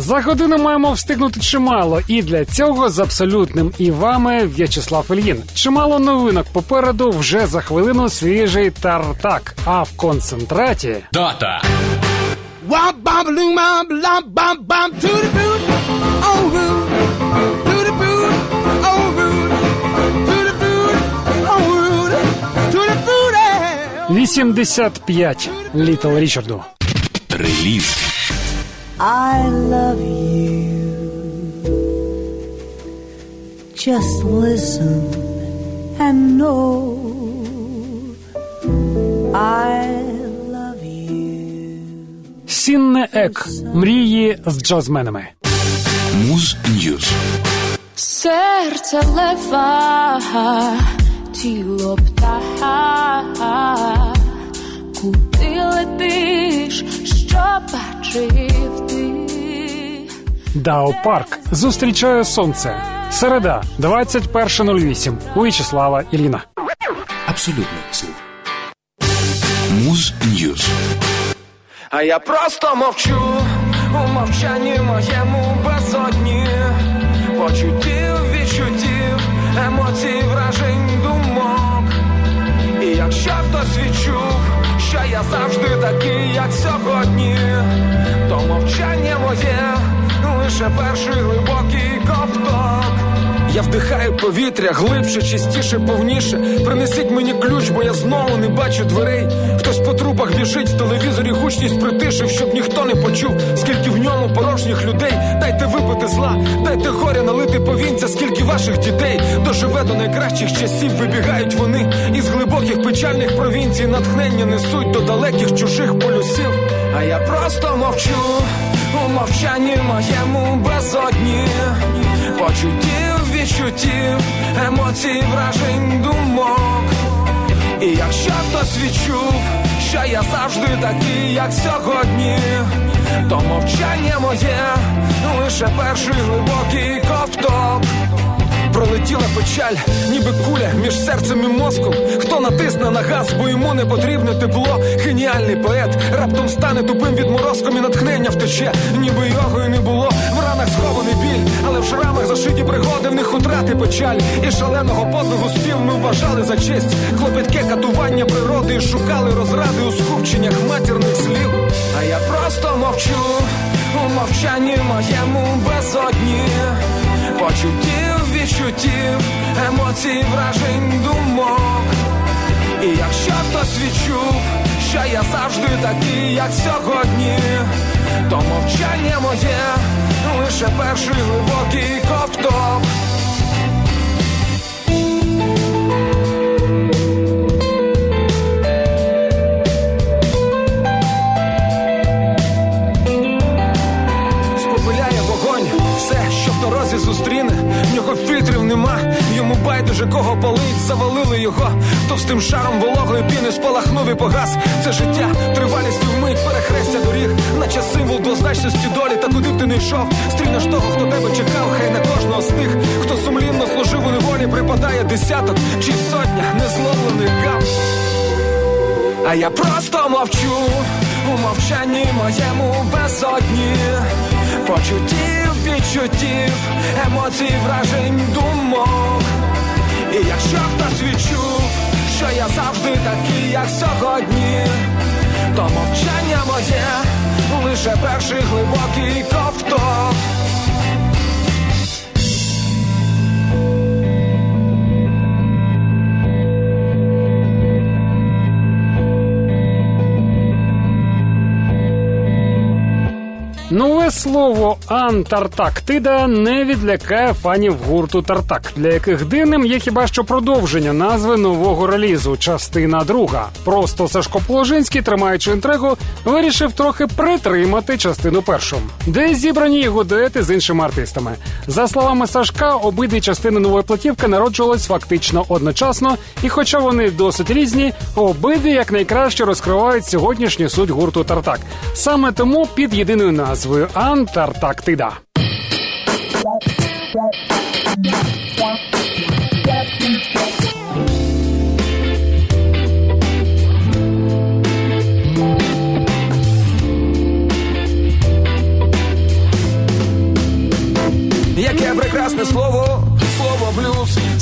За годину маємо встигнути чимало, і для цього з абсолютним і вами В'ячеслав Ільїн. Чимало новинок попереду вже за хвилину свіжий тартак. А в концентраті Дата. Boot 85 Літл Річарду. Реліз. I love you. Just listen and know I love you. Сінне Ег. Мрії з джазменами. Муз Ньюз. Серце лева, тіло птаха, куди летиш, що бачив ти? Дао Парк зустрічає сонце. Середа, 21.08 у В'ячеслава Ільїна. Абсолютний слух. Муз Ньюз. А я просто мовчу у мовчанні моєму безодні почуттів, я завжди такий, як сьогодні, то мовчання моє лише перший глибокий ковток. Я вдихаю повітря глибше, чистіше, повніше. Принесіть мені ключ, бо я знову не бачу дверей. Хтось по трубах біжить, в телевізорі гучність притишив, щоб ніхто не почув, скільки в ньому порожніх людей. Дайте випити зла, дайте горя налити повінця, скільки ваших дітей доживе до найкращих часів. Вибігають вони із глибоких печальних провінцій, натхнення несуть до далеких чужих полюсів. А я просто мовчу у мовчанні моєму безодні почуттів, відчуттів, емоцій, вражень, думок. І якщо хтось відчув, що я завжди такий, як сьогодні, то мовчання моє лише перший глибокий ковток. Пролетіла печаль, ніби куля між серцем і мозком. Хто натисне на газ, бо йому не потрібне тепло. Геніальний поет раптом стане тупим відморозком і натхнення втече, ніби його і не було. В ранах схований біль, але в шрамах зашиті пригоди, в них утрати печаль. І шаленого подвигу спів ми вважали за честь. Клопітке катування природи і шукали розради у скупченнях матірних слів. А я просто мовчу у мовчанні моєму безодні почуттів, відчуттів, емоцій, вражень, думок. І якщо хтось відчув, що я завжди такий, як сьогодні, то мовчання моє лише перший глибокий ковток. Все, що в дорозі зустріне, нього фільтрів нема, йому байдуже кого палить, завалили його товстим шаром вологої піни, спалахнув і погас. Це життя, тривалістю вмить, перехрестя доріг, наче символ двозначності долі, та куди б ти не йшов, стрінеш того, хто тебе чекав, хай на кожного з тих, хто сумлінно служив у неволі, припадає десяток чи сотня незловлених гам. А я просто мовчу. У мовчанні моєму безодні почуттів, відчуттів, емоцій, вражень, думок. І якщо хтось відчув, що я завжди такий, як сьогодні, то мовчання моє лише перший глибокий ковток. Слово Антарктида не відлякає фанів гурту Тартак, для яких дивним є хіба що продовження назви нового релізу, частина друга. Просто Сашко Положинський, тримаючи інтригу, вирішив трохи притримати частину першу, де зібрані його дуети з іншими артистами. За словами Сашка, обидві частини нової платівки народжувались фактично одночасно, і, хоча вони досить різні, обидві якнайкраще розкривають сьогоднішню суть гурту Тартак. Саме тому під єдиною назвою Антарктида. Яке прекрасне слово,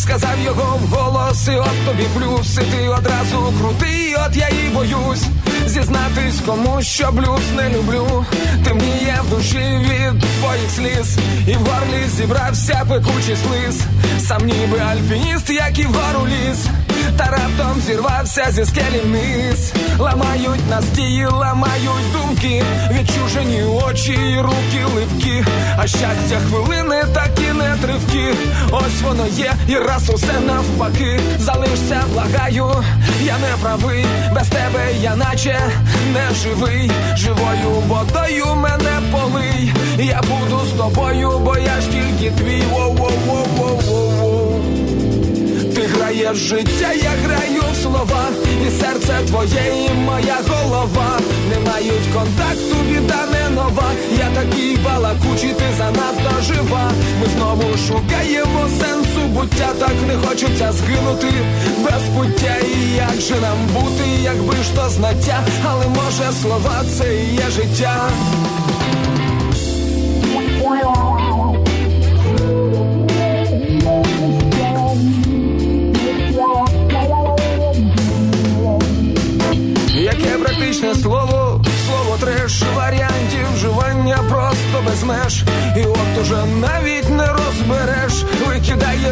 сказав його вголос, і от тобі плюс, і ти одразу крутий, от я і боюсь зізнатись комусь, що блюз не люблю. Темніє в душі від твоїх сліз, і в горлі зібрався пекучий слиз, сам ніби альпініст, як і вгору ліс. Та раптом зірвався зі скелі вниз Ламають настії, ламають думки Відчужені очі і руки липкі А щастя хвилини такі не Ось воно є, і раз усе навпаки. Залишся, благаю, я не правий. Без тебе я наче не живий. Живою водою мене полий. Я буду з тобою, бо я ж тільки твій. Воу-воу-воу-воу-воу граєш життя, я граю в слова, і серце твоє, і моя голова не мають контакту, біда не нова. Я такий балакучий, ти занадто жива. Ми знову шукаємо сенсу буття, так не хочеться згинути без пуття. І як же нам бути, якби ж то знаття, але може слова це і є життя.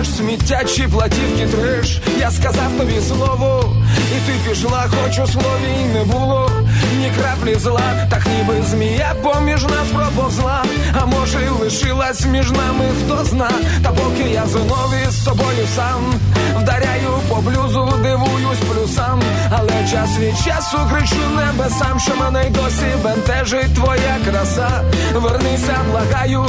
Викидаєш сміття чи платівки треш. Я сказав тобі слово, і ти пішла, хоч у слові й не було ні краплі зла, так ніби змія поміж нас проповзла. А може, й лишилась між нами, хто зна. Та поки я знов із собою сам вдаряю по блюзу, дивуюсь плюсам, але час від часу кричу небесам, що мене й досі бентежить твоя краса. Вернися, благаю,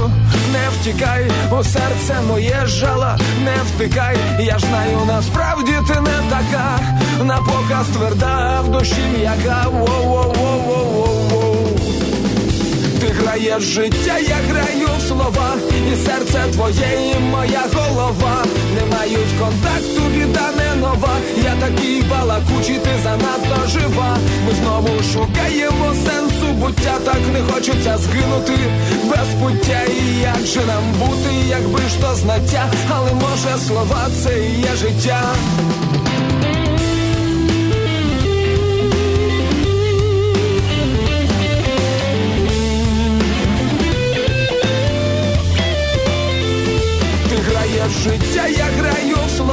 не втікай, у серце моє жала, не втикай. Я ж знаю, насправді ти не така, на показ тверда, в душі м'яка. Воу-воу-воу-воу-воу ти граєш життя, я граю в слова, і серце твоє, і моя голова не мають контакту, біда не нова. Я такий балакучий, ти занадто жива. Ми знову шукаємо сенсу буття, так не хочеться згинути без пуття. І як же нам бути, якби ж то знаття, але може слова це є життя.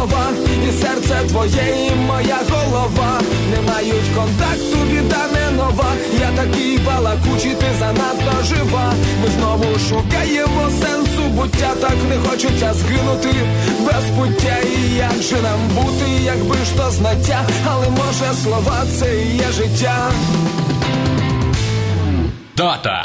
Слова, і серце твоє, і моя голова не мають контакту, біда не нова. Я такий балакучий, ти занадто жива. Ми знову шукаємо сенсу буття, так не хочеться згинути без пуття. І як же нам бути, якби ж то знаття, але може слова це і є життя. Дата.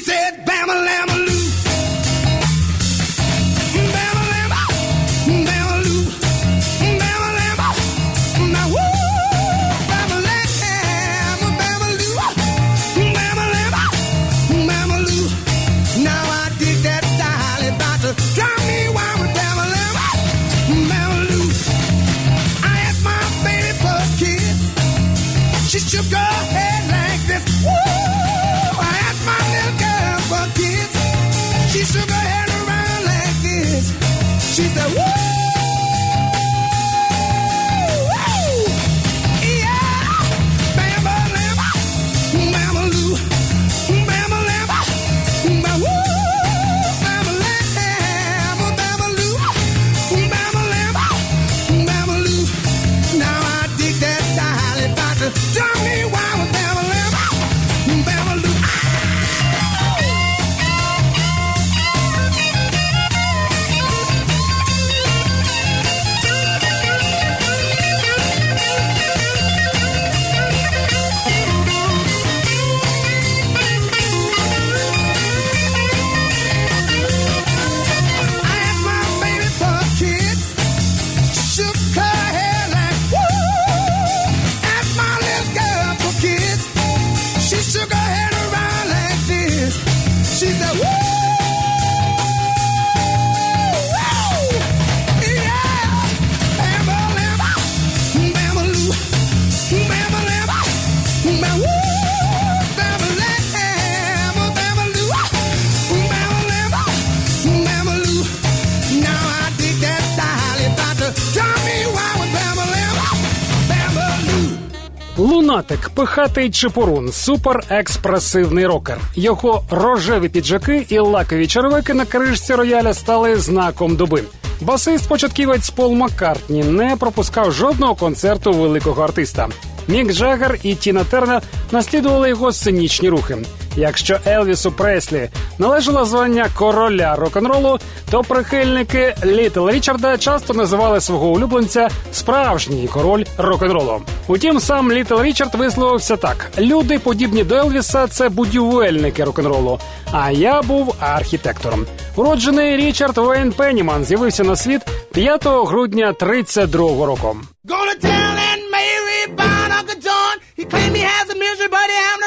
Said, Superhero. Лунатик, пихатий чепурун, суперекспресивний рокер. Його рожеві піджаки і лакові черевики на кришці рояля стали знаком доби. Басист початківець Пол Маккартні не пропускав жодного концерту великого артиста. Мік Джаггер і Тіна Тернер наслідували його сценічні рухи. Якщо Елвісу Преслі належало звання короля рок-н-ролу, то прихильники Літл Річарда часто називали свого улюбленця справжній король рок-н-ролу. Утім, сам Літл Річард висловився так: люди, подібні до Елвіса, це будівельники рок-н-ролу. А я був архітектором. Уроджений Річард Вейн Пенніман з'явився на світ 5 грудня 32-го року. everybody out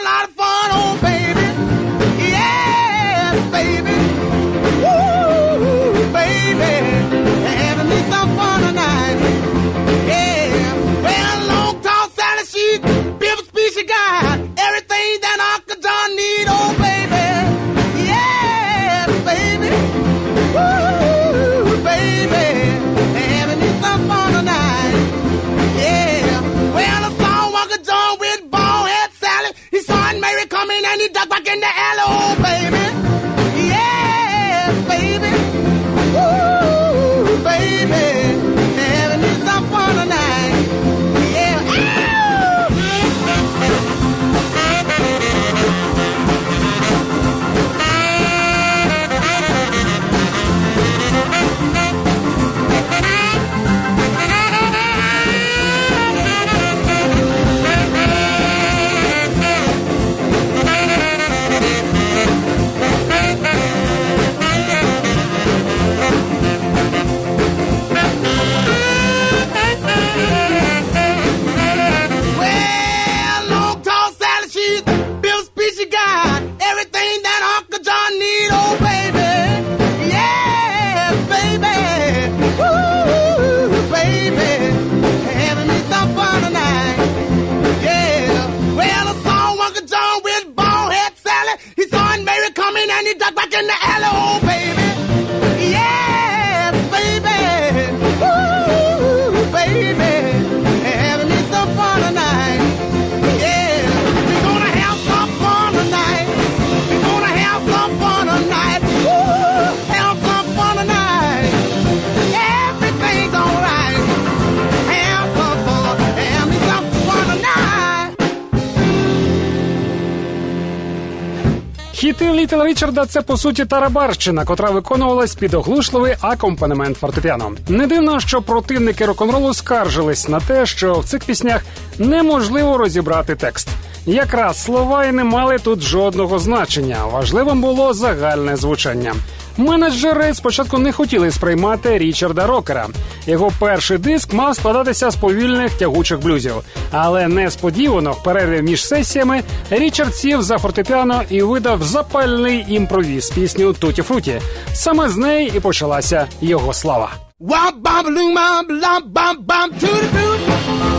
Літл Річарда це по суті тарабарщина, котра виконувалась під оглушливий акомпанемент фортепіано. Не дивно, що противники рок-н-ролу скаржились на те, що в цих піснях неможливо розібрати текст. Якраз слова і не мали тут жодного значення. Важливим було загальне звучання. Менеджери спочатку не хотіли сприймати Річарда Рокера. Його перший диск мав складатися з повільних тягучих блюзів. Але несподівано в перерві між сесіями Річард сів за фортепіано і видав запальний імпровіз пісню Туті Фруті. Саме з неї і почалася його слава. Wop bop loom bop lop bop bop to the boot,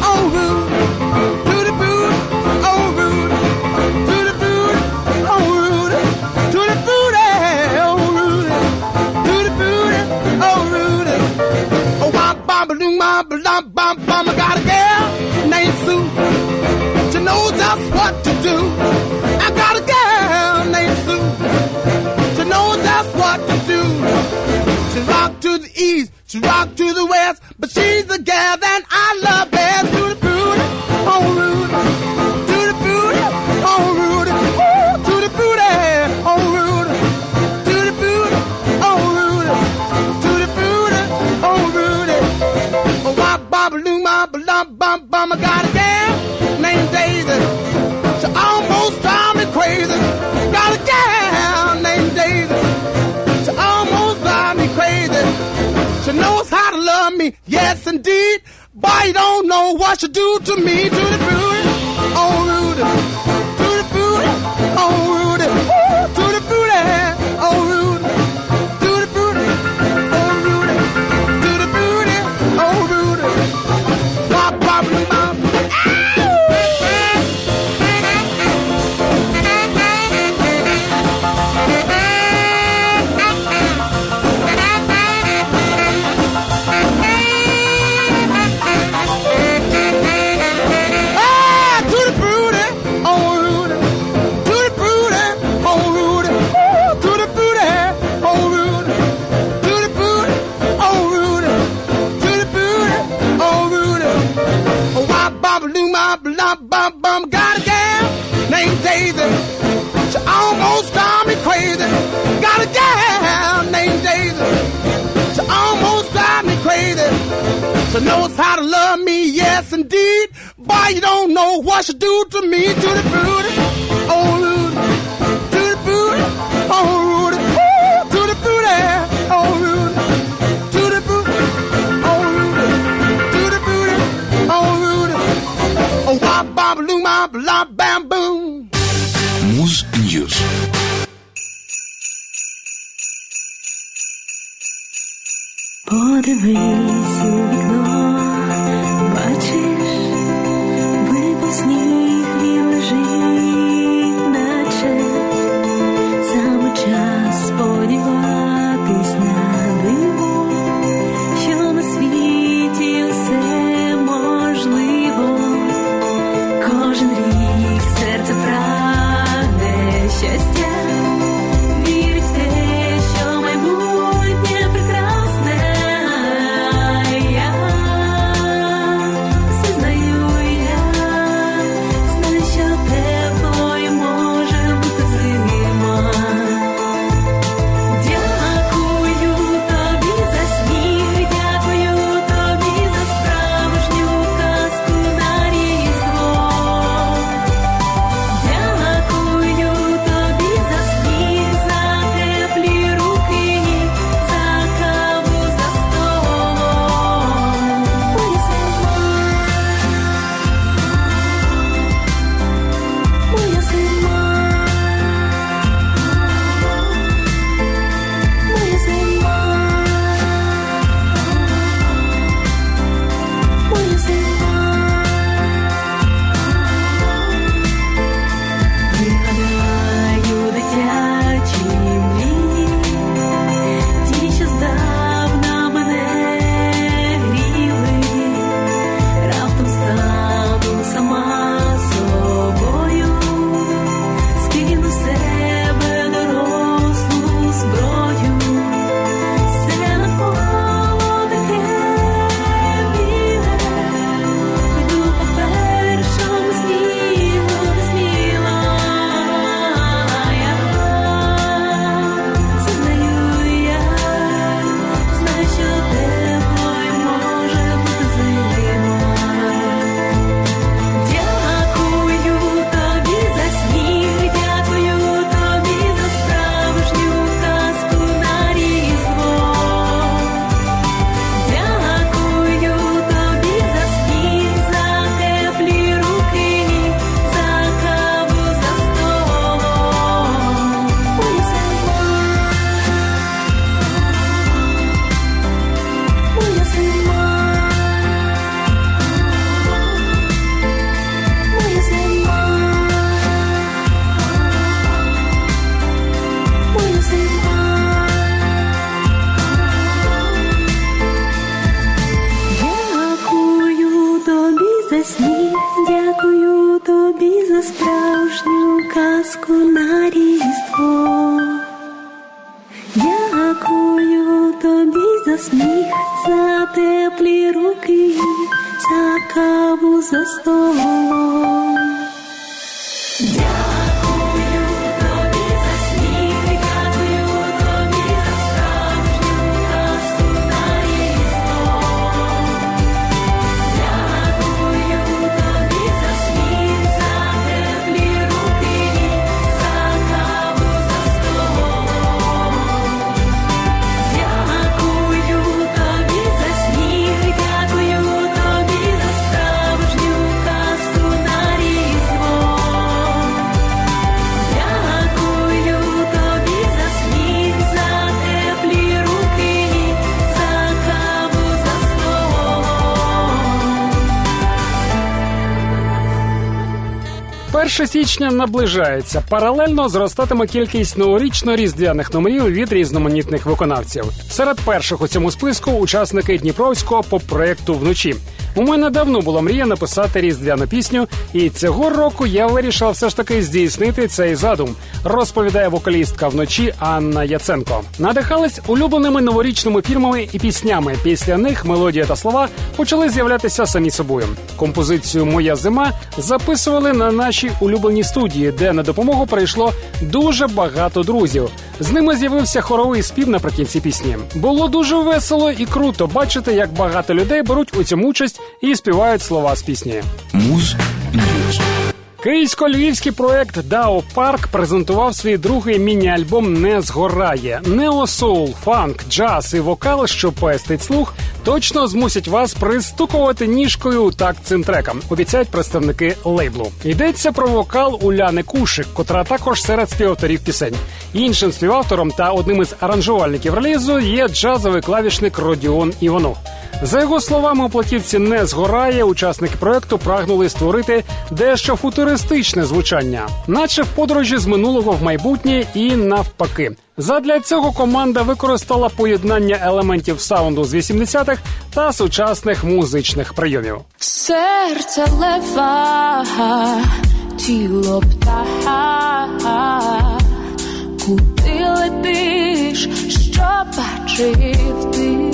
oh bop lop bop bop. I got a girl named Sue. She knows just what to do. I got a girl named Sue. She knows just what to do. She rock to the east, she rock to the west, but she's the gal that I love best. To the should do to me, to the truth. So knows how to love me, yes indeed. Boy, you don't know what she do to me, to the booty, oh Rudy, to the booty, oh Rudy, Ooh, to the booty, oh Rudy, to the booty, oh Rudy, to the booty, oh Rudy, oh wop, bop, loom, bam, boom. Муз-Ньюс. For the rays you ignore січня наближається. Паралельно зростатиме кількість новорічно-різдвяних номерів від різноманітних виконавців. Серед перших у цьому списку учасники Дніпровського по проекту вночі. У мене давно була мрія написати різдвяну пісню, і цього року я вирішила все ж таки здійснити цей задум. Розповідає вокалістка вночі Анна Яценко. Надихались улюбленими новорічними фільмами і піснями. Після них мелодія та слова почали з'являтися самі собою. Композицію Моя зима записували на нашій улюбленій студії, де на допомогу прийшло дуже багато друзів. З ними з'явився хоровий спів наприкінці пісні. Було дуже весело і круто бачити, як багато людей беруть у цьому участь і співають слова з пісні. Муз Ньюз. Київсько-львівський проект Дао Парк презентував свій другий міні-альбом Не згорає. Неосоул, фанк, джаз і вокал, що пестить слух, точно змусять вас пристукувати ніжкою у такт цим трекам. Обіцяють представники лейблу. Йдеться про вокал Уляни Кушик, котра також серед співавторів пісень. Іншим співавтором та одним із аранжувальників релізу є джазовий клавішник Родіон Іванов. За його словами, у платівці не згорає. Учасники проекту прагнули створити дещо футуристичне звучання, наче в подорожі з минулого в майбутнє і навпаки. Задля цього команда використала поєднання елементів саунду з 80-х та сучасних музичних прийомів. Серце лева, тіло птаха, куди летиш, що бачив ти,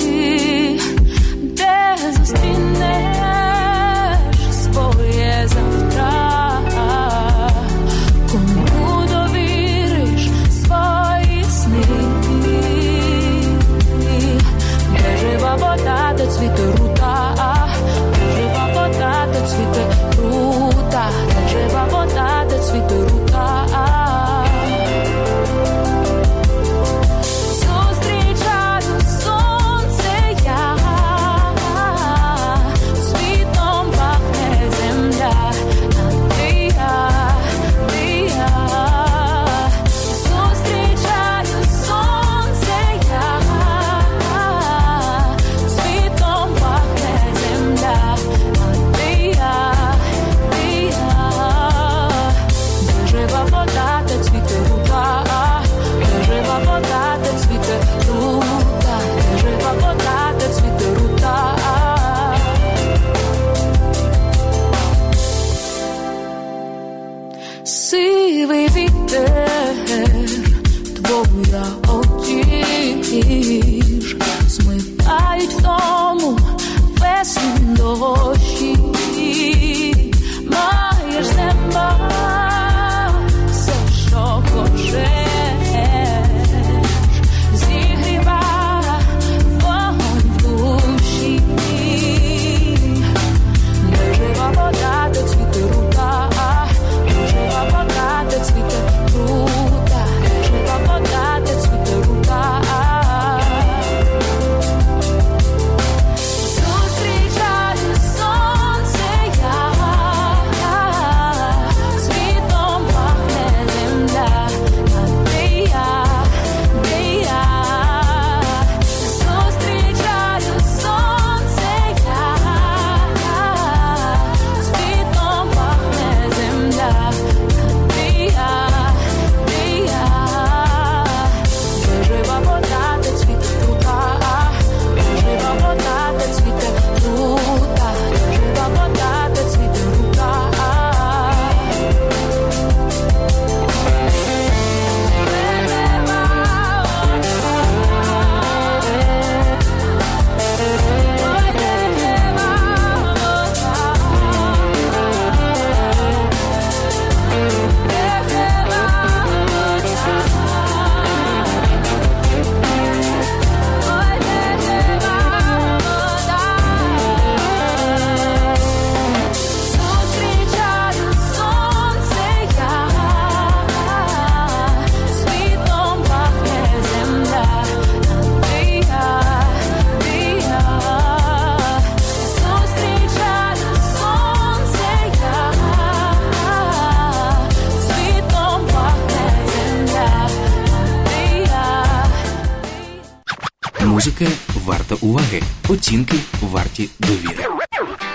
уваги. Оцінки варті довіри.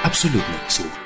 Абсолютний слух.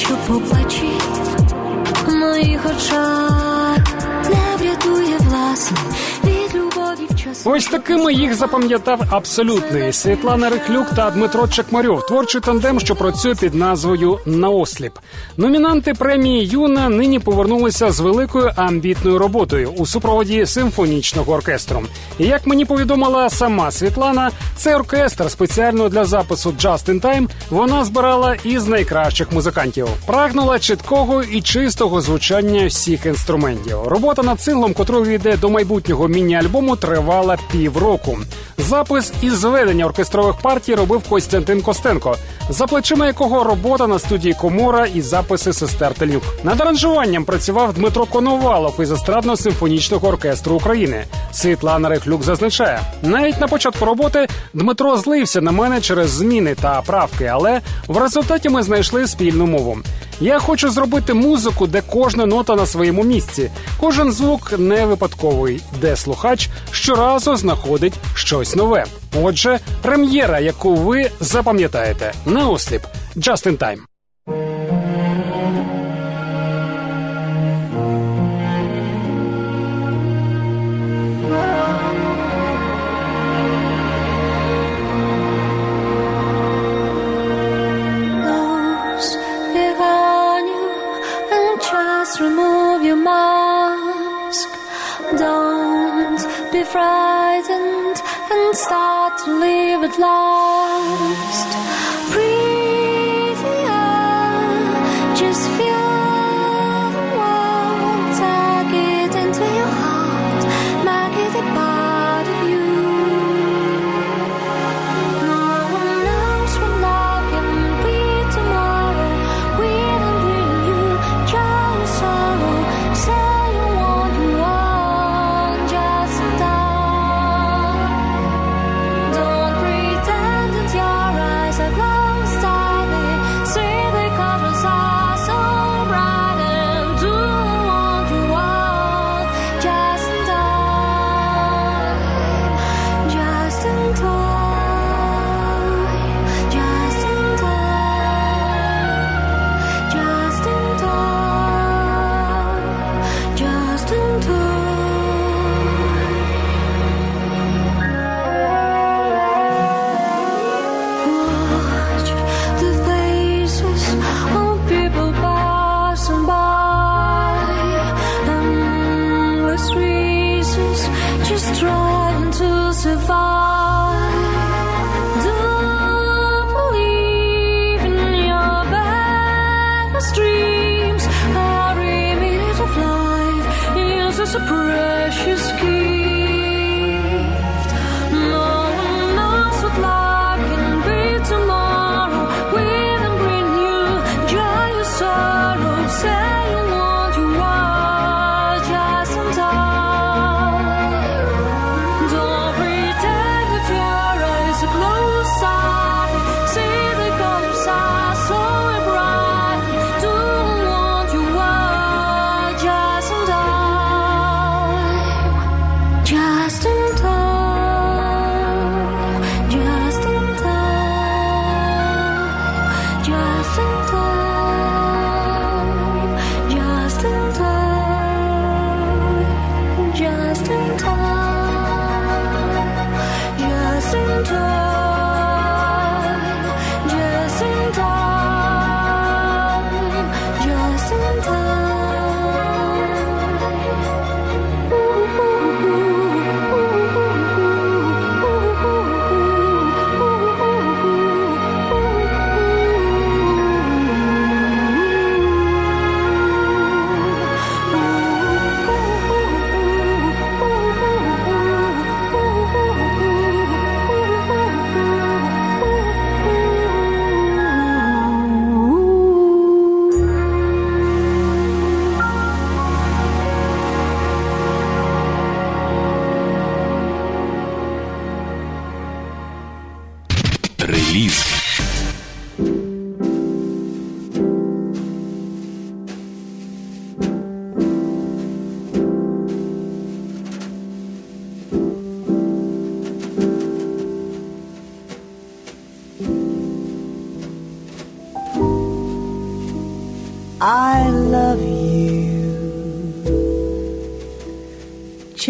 Що побачив в моїх очах, не врятує власне від час. Ось такими їх запам'ятав абсолютний Світлана Рихлюк та Дмитро Чекмарьов, творчий тандем, що працює під назвою Наосліп. Номінанти премії Юна нині повернулися з великою амбітною роботою у супроводі симфонічного оркестру. І як мені повідомила сама Світлана, цей оркестр спеціально для запису Just in Time вона збирала із найкращих музикантів. Прагнула чіткого і чистого звучання всіх інструментів. Робота над синглом, котрий йде до майбутнього міні-альбому, тривала півроку. Запис і зведення оркестрових партій робив Костянтин Костенко, за плечима якого робота на студії Комора і записи сестер Тельнюк. Над аранжуванням працював Дмитро Коновалов із естрадно-симфонічного оркестру України. Світлана Рехлюк зазначає, навіть на початку роботи Дмитро злився на мене через зміни та правки, але в результаті ми знайшли спільну мову. Я хочу зробити музику, де кожна нота на своєму місці, кожен звук не випадковий, де слухач щоразу знаходить щось нове. Отже, прем'єра, яку ви запам'ятаєте, на осліп Just in Time.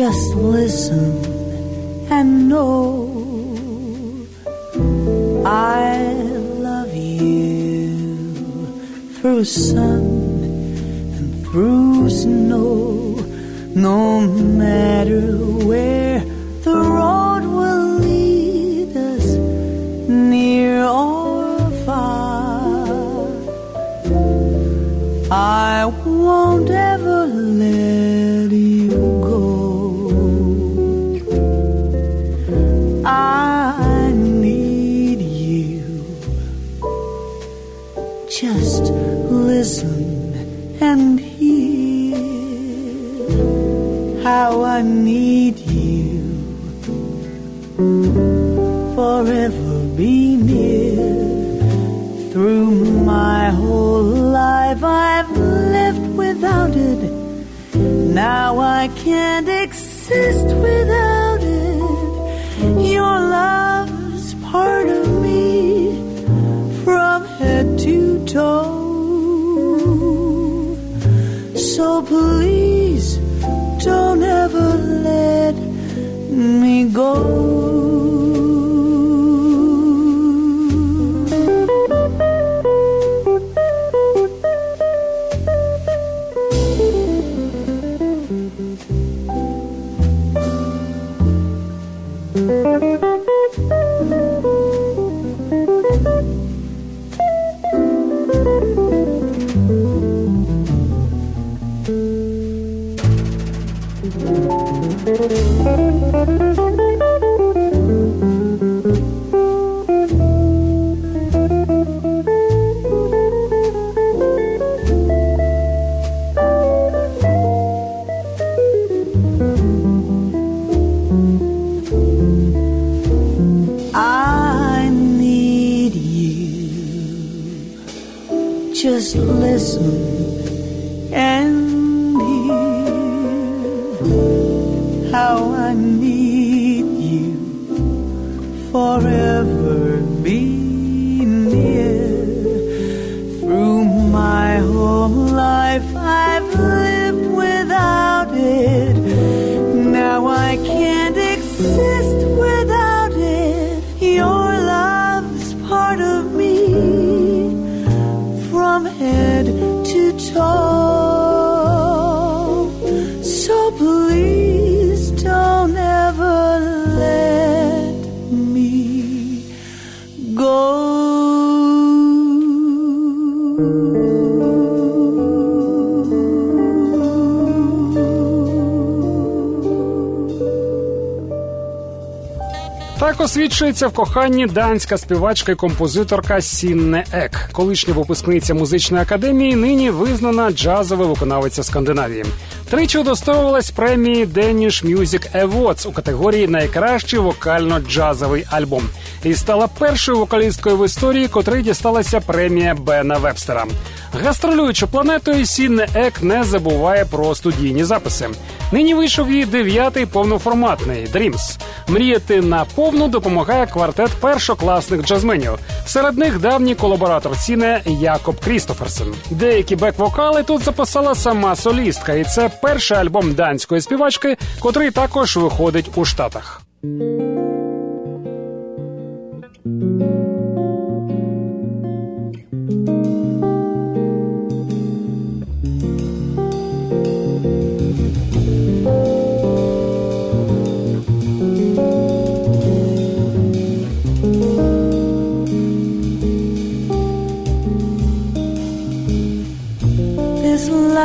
Just listen Just listen and hear how I need you. Forever be near. Through my whole life I've lived without it. Now I can't exist without it. Your love's part of Please. Just listen and hear how I need you. Forever be Так освічується в коханні данська співачка і композиторка Сінне Ек, колишня випускниця музичної академії, нині визнана джазова виконавиця Скандинавії. Тричі удостоювалась премії Danish Music Awards у категорії Найкращий вокально-джазовий альбом і стала першою вокалісткою в історії, котрій дісталася премія Бена Вебстера. Гастролюючи планетою, Сінне Ек не забуває про студійні записи. Нині вийшов її дев'ятий повноформатний Dreams. Мріяти на повну допомагає квартет першокласних джазменів. Серед них давній колаборатор Сіне Якоб Крістоферсен. Деякі бек-вокали тут записала сама солістка, і це перший альбом данської співачки, котрий також виходить у Штатах.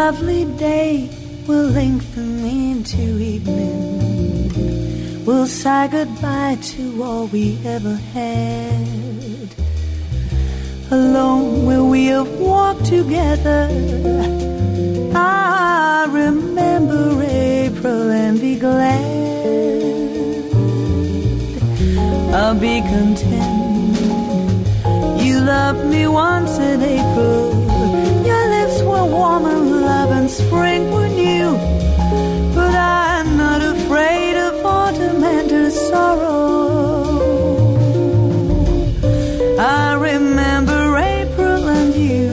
Lovely day will lengthen into evening. We'll say goodbye to all we ever had. Alone where we have walked together. I remember April and be glad. I'll be content. You loved me once in April. Your lips were warm and love and spring were new. But I'm not afraid of autumn and her sorrow. I remember April and you.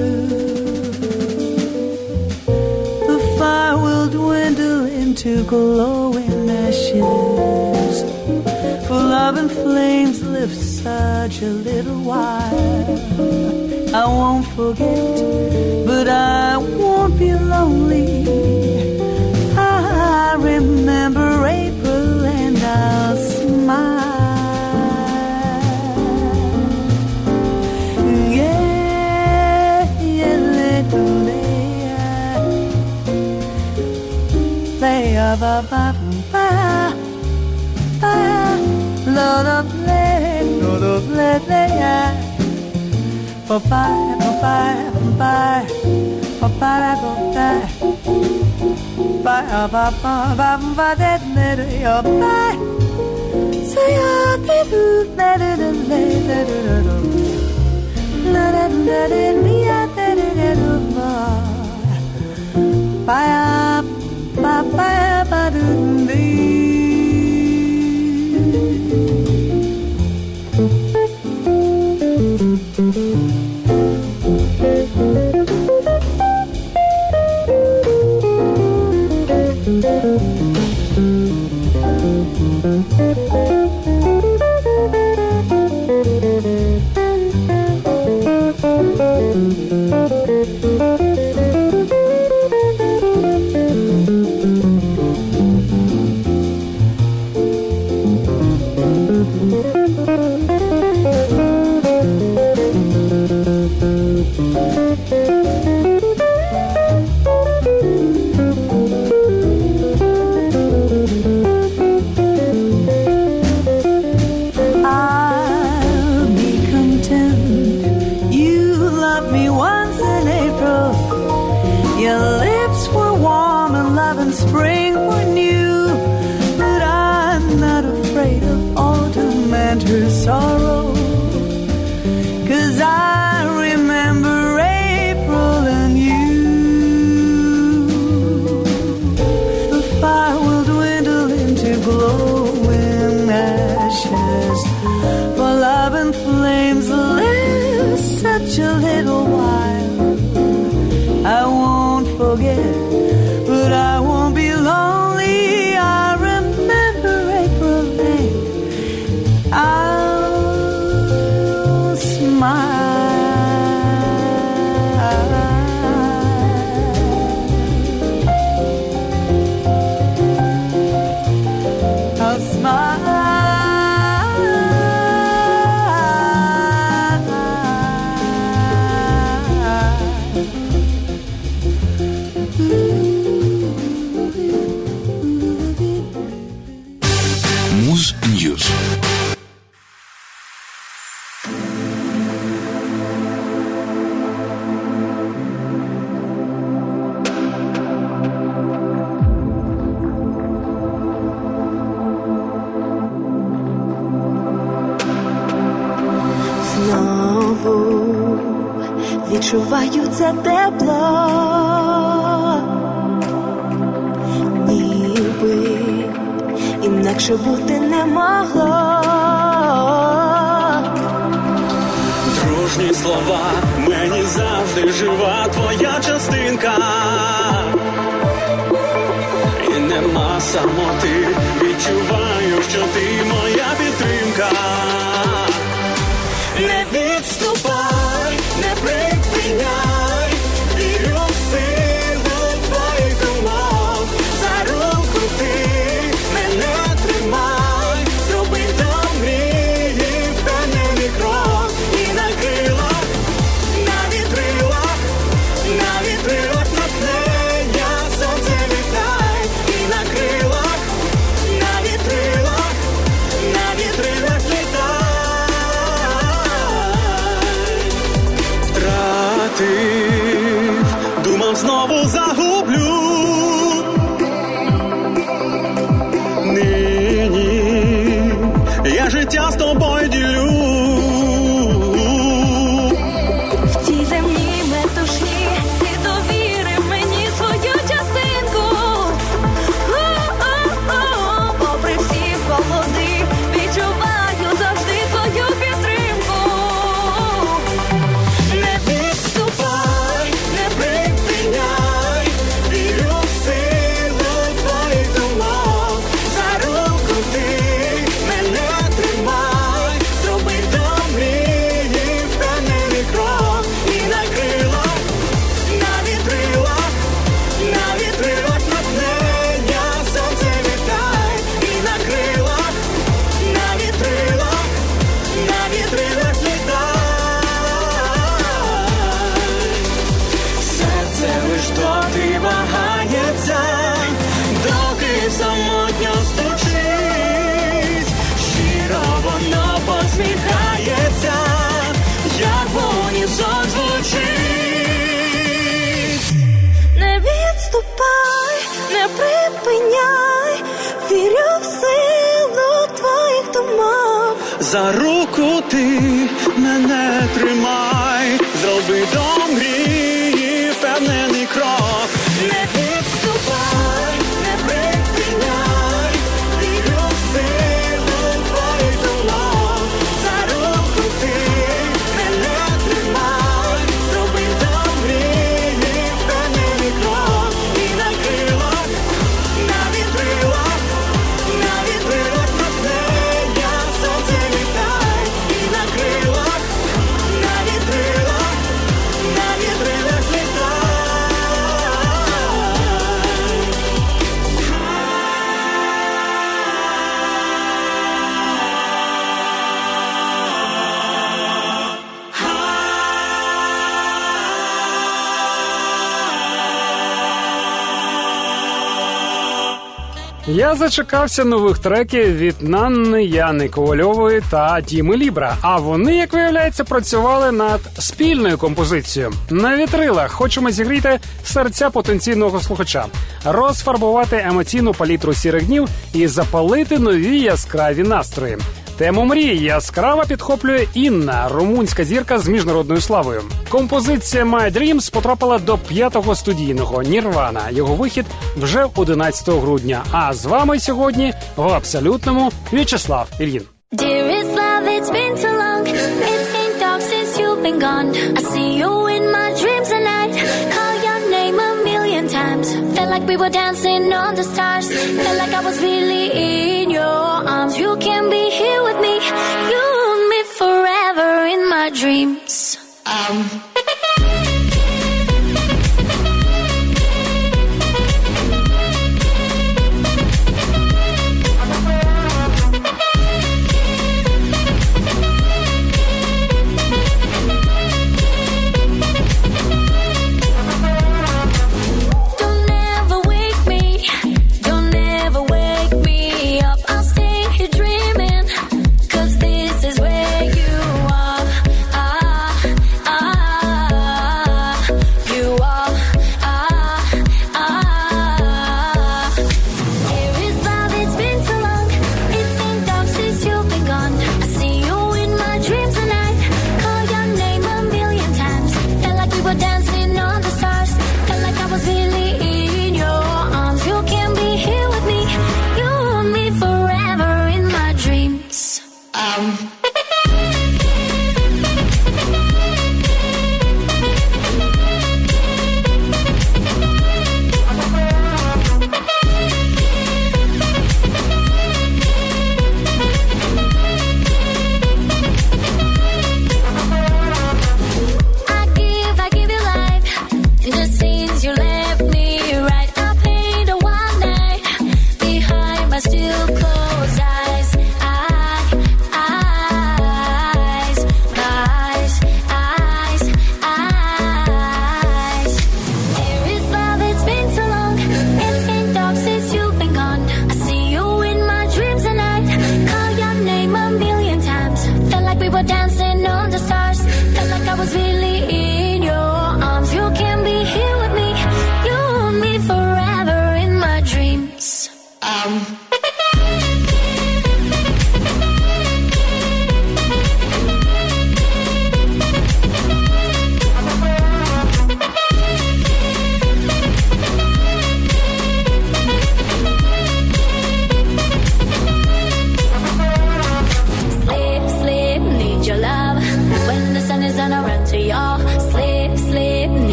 The fire will dwindle into glowing ashes. For love and flames such a little while. I won't forget, but I won't be lonely. I remember April and I'll smile. Yeah, yeah, little Leah. Leah, ba, ba, ba, ba. Lord of Bye, відчуваю це тепло, ніби інакше бути не могло. Дружні слова, мені завжди жива твоя частинка. І нема самоти, відчуваю, що ти моя підтримка. Я життя з думок. Зачекався нових треків від Нанни Яни Ковальової та Діми Лібра. А вони, як виявляється, працювали над спільною композицією. На вітрилах хочемо зігріти серця потенційного слухача, розфарбувати емоційну палітру сірих днів і запалити нові яскраві настрої. Тему мрії яскраво підхоплює Інна, румунська зірка з міжнародною славою. Композиція My Dreams потрапила до п'ятого студійного Нірвана. Його вихід вже 11 грудня. А з вами сьогодні в абсолютному stars. Felt like I was really in your arms. You can be dream?